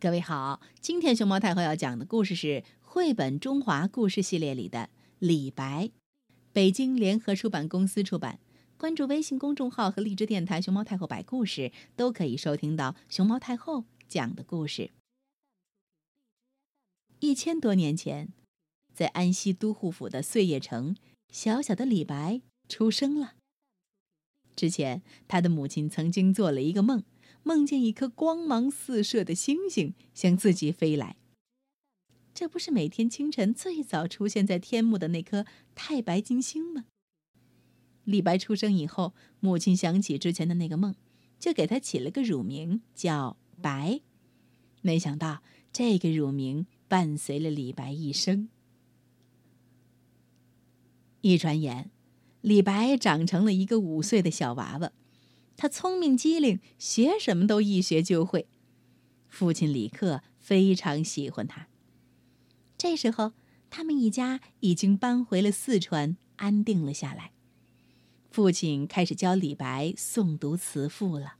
各位好，今天熊猫太后要讲的故事是绘本中华故事系列里的《李白》，北京联合出版公司出版。关注微信公众号和荔枝电台“熊猫太后摆故事”，都可以收听到熊猫太后讲的故事。一千多年前，在安西都护府的碎叶城，小小的李白出生了。之前，他的母亲曾经做了一个梦。梦见一颗光芒四射的星星向自己飞来。这不是每天清晨最早出现在天幕的那颗太白金星吗？李白出生以后，母亲想起之前的那个梦，就给他起了个乳名叫白。没想到这个乳名伴随了李白一生。一转眼，李白长成了一个五岁的小娃娃。他聪明机灵，学什么都一学就会。父亲李克非常喜欢他。这时候，他们一家已经搬回了四川，安定了下来。父亲开始教李白诵读词赋了。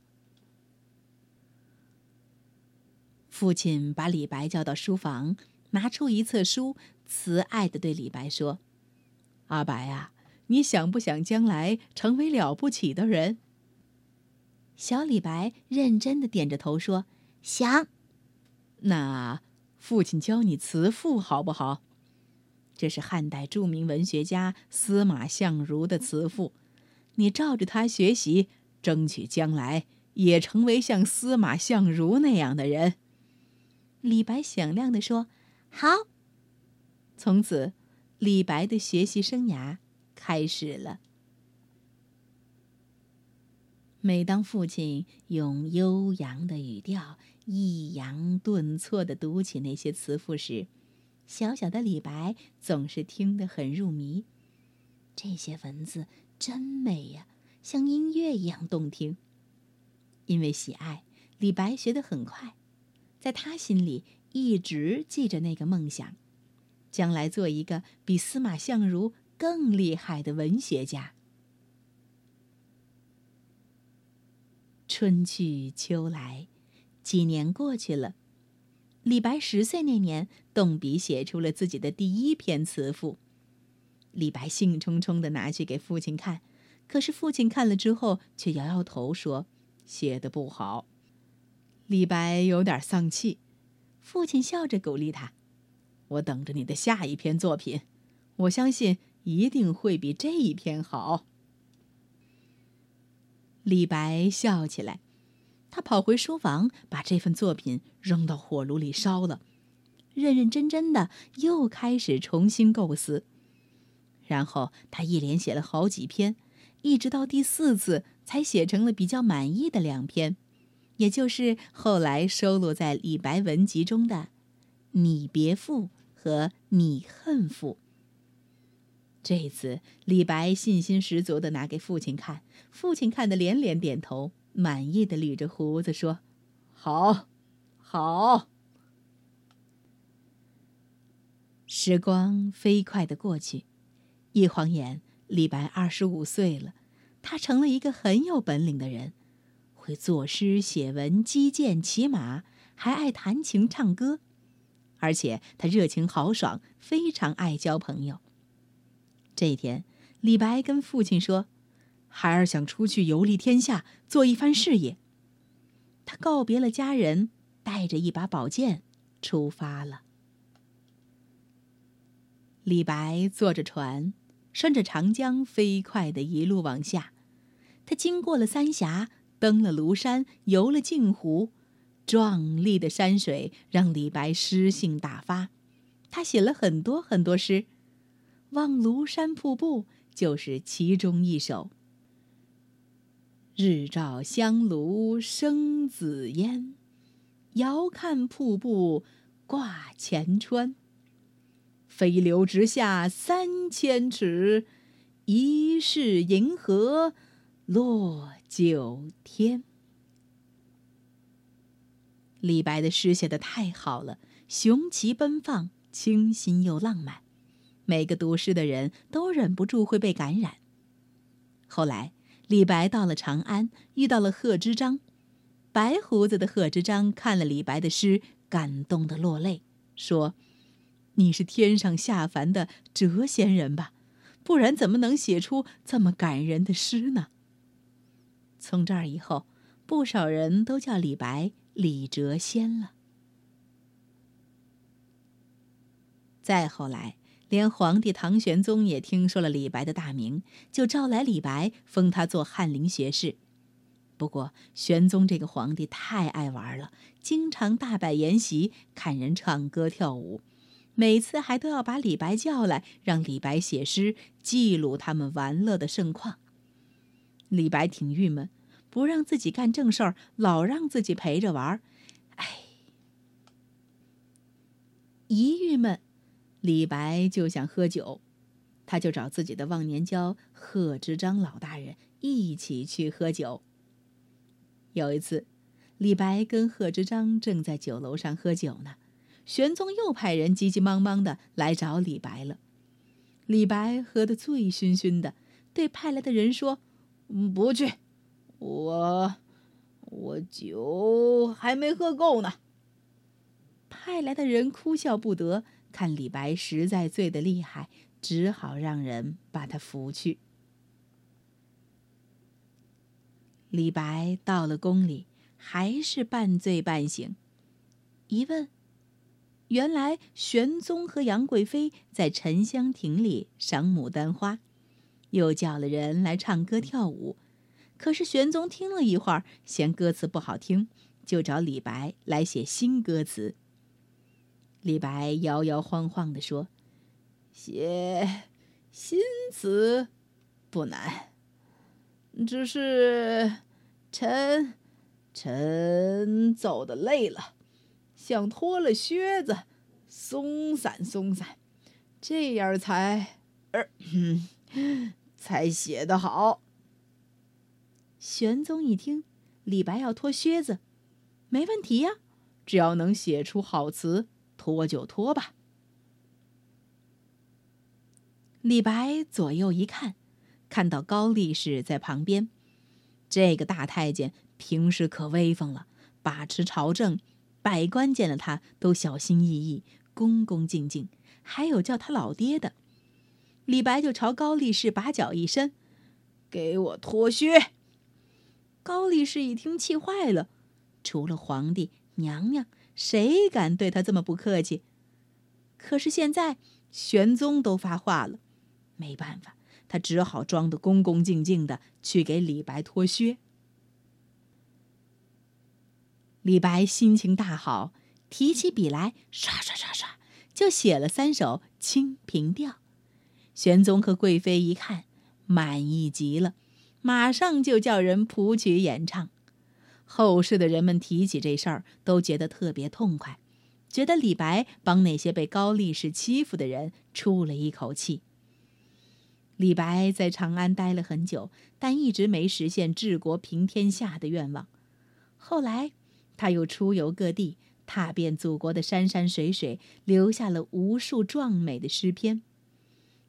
父亲把李白叫到书房，拿出一册书，慈爱的对李白说：“阿白啊，你想不想将来成为了不起的人？”小李白认真的点着头说：“想。”那父亲教你词赋好不好？这是汉代著名文学家司马相如的词赋，你照着他学习，争取将来也成为像司马相如那样的人。李白响亮的说：“好。”从此，李白的学习生涯开始了。每当父亲用悠扬的语调抑扬顿挫地读起那些词赋时，小小的李白总是听得很入迷。这些文字真美呀，像音乐一样动听。因为喜爱，李白学得很快，在他心里一直记着那个梦想：将来做一个比司马相如更厉害的文学家。春去秋来，几年过去了。李白十岁那年，动笔写出了自己的第一篇词赋。李白兴冲冲地拿去给父亲看，可是父亲看了之后却摇摇头说：“写的不好。”李白有点丧气。父亲笑着鼓励他：“我等着你的下一篇作品，我相信一定会比这一篇好。”李白笑起来，他跑回书房，把这份作品扔到火炉里烧了，认认真真的又开始重新构思。然后他一连写了好几篇，一直到第四次才写成了比较满意的两篇，也就是后来收录在《李白文集》中的《拟别赋》和《拟恨赋》。这次，李白信心十足地拿给父亲看，父亲看得连连点头，满意的捋着胡子说：“好，好。”时光飞快地过去，一晃眼，李白二十五岁了，他成了一个很有本领的人，会作诗、写文、击剑、骑马，还爱弹琴、唱歌，而且他热情豪爽，非常爱交朋友。这一天，李白跟父亲说：“孩儿想出去游历天下，做一番事业。”他告别了家人，带着一把宝剑出发了。李白坐着船，顺着长江飞快的一路往下。他经过了三峡，登了庐山，游了镜湖，壮丽的山水让李白诗兴大发。他写了很多很多诗。望庐山瀑布就是其中一首。日照香炉生紫烟，遥看瀑布挂前川。飞流直下三千尺，疑是银河落九天。李白的诗写的太好了，雄奇奔放，清新又浪漫。每个读诗的人都忍不住会被感染。后来，李白到了长安，遇到了贺知章。白胡子的贺知章看了李白的诗，感动的落泪，说：“你是天上下凡的谪仙人吧？不然怎么能写出这么感人的诗呢？”从这儿以后，不少人都叫李白李谪仙了。再后来，连皇帝唐玄宗也听说了李白的大名，就召来李白，封他做翰林学士。不过，玄宗这个皇帝太爱玩了，经常大摆筵席，看人唱歌跳舞，每次还都要把李白叫来，让李白写诗记录他们玩乐的盛况。李白挺郁闷，不让自己干正事儿，老让自己陪着玩哎，一郁闷，李白就想喝酒，他就找自己的忘年交贺知章老大人一起去喝酒。有一次，李白跟贺知章正在酒楼上喝酒呢，玄宗又派人急急忙忙的来找李白了。李白喝得醉醺醺的，对派来的人说：“不去，我我酒还没喝够呢。”派来的人哭笑不得，看李白实在醉得厉害，只好让人把他扶去。李白到了宫里，还是半醉半醒。一问，原来玄宗和杨贵妃在沉香亭里赏牡丹花，又叫了人来唱歌跳舞。可是玄宗听了一会儿，嫌歌词不好听，就找李白来写新歌词。李白摇摇晃晃地说：“写新词不难。”只是，臣，臣走的累了，想脱了靴子，松散松散，这样才，儿，才写得好。玄宗一听，李白要脱靴子，没问题呀，只要能写出好词，脱就脱吧。李白左右一看。看到高力士在旁边，这个大太监平时可威风了，把持朝政，百官见了他都小心翼翼、恭恭敬敬，还有叫他老爹的。李白就朝高力士把脚一伸：“给我脱靴。”高力士一听气坏了，除了皇帝娘娘，谁敢对他这么不客气？可是现在玄宗都发话了，没办法。他只好装得恭恭敬敬的去给李白脱靴。李白心情大好，提起笔来，刷刷刷刷，就写了三首《清平调》。玄宗和贵妃一看，满意极了，马上就叫人谱曲演唱。后世的人们提起这事儿，都觉得特别痛快，觉得李白帮那些被高力士欺负的人出了一口气。李白在长安待了很久，但一直没实现治国平天下的愿望。后来，他又出游各地，踏遍祖国的山山水水，留下了无数壮美的诗篇。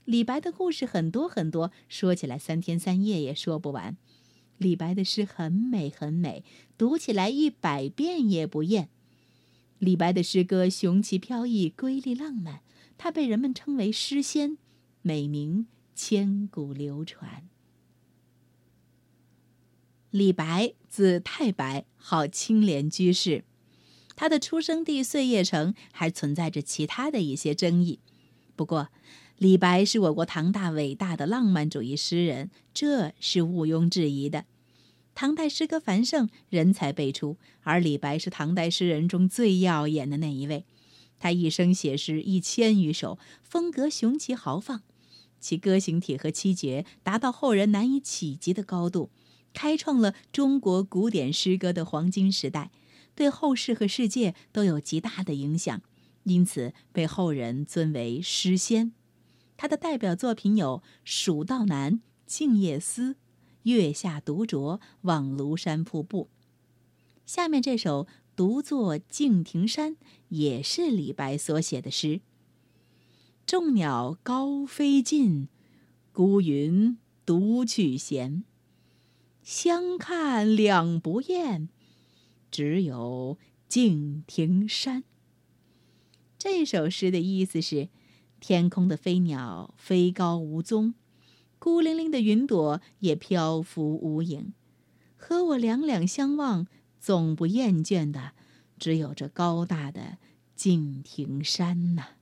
李白的故事很多很多，说起来三天三夜也说不完。李白的诗很美很美，读起来一百遍也不厌。李白的诗歌雄奇飘逸，瑰丽浪漫，他被人们称为诗仙，美名。千古流传。李白字太白，号青莲居士。他的出生地碎叶城还存在着其他的一些争议。不过，李白是我国唐代伟大的浪漫主义诗人，这是毋庸置疑的。唐代诗歌繁盛，人才辈出，而李白是唐代诗人中最耀眼的那一位。他一生写诗一千余首，风格雄奇豪放。其歌行体和七绝达到后人难以企及的高度，开创了中国古典诗歌的黄金时代，对后世和世界都有极大的影响，因此被后人尊为诗仙。他的代表作品有《蜀道难》《静夜思》《月下独酌》《望庐山瀑布》。下面这首《独坐敬亭山》也是李白所写的诗。众鸟高飞尽，孤云独去闲。相看两不厌，只有敬亭山。这首诗的意思是：天空的飞鸟飞高无踪，孤零零的云朵也漂浮无影，和我两两相望，总不厌倦的，只有这高大的敬亭山呐。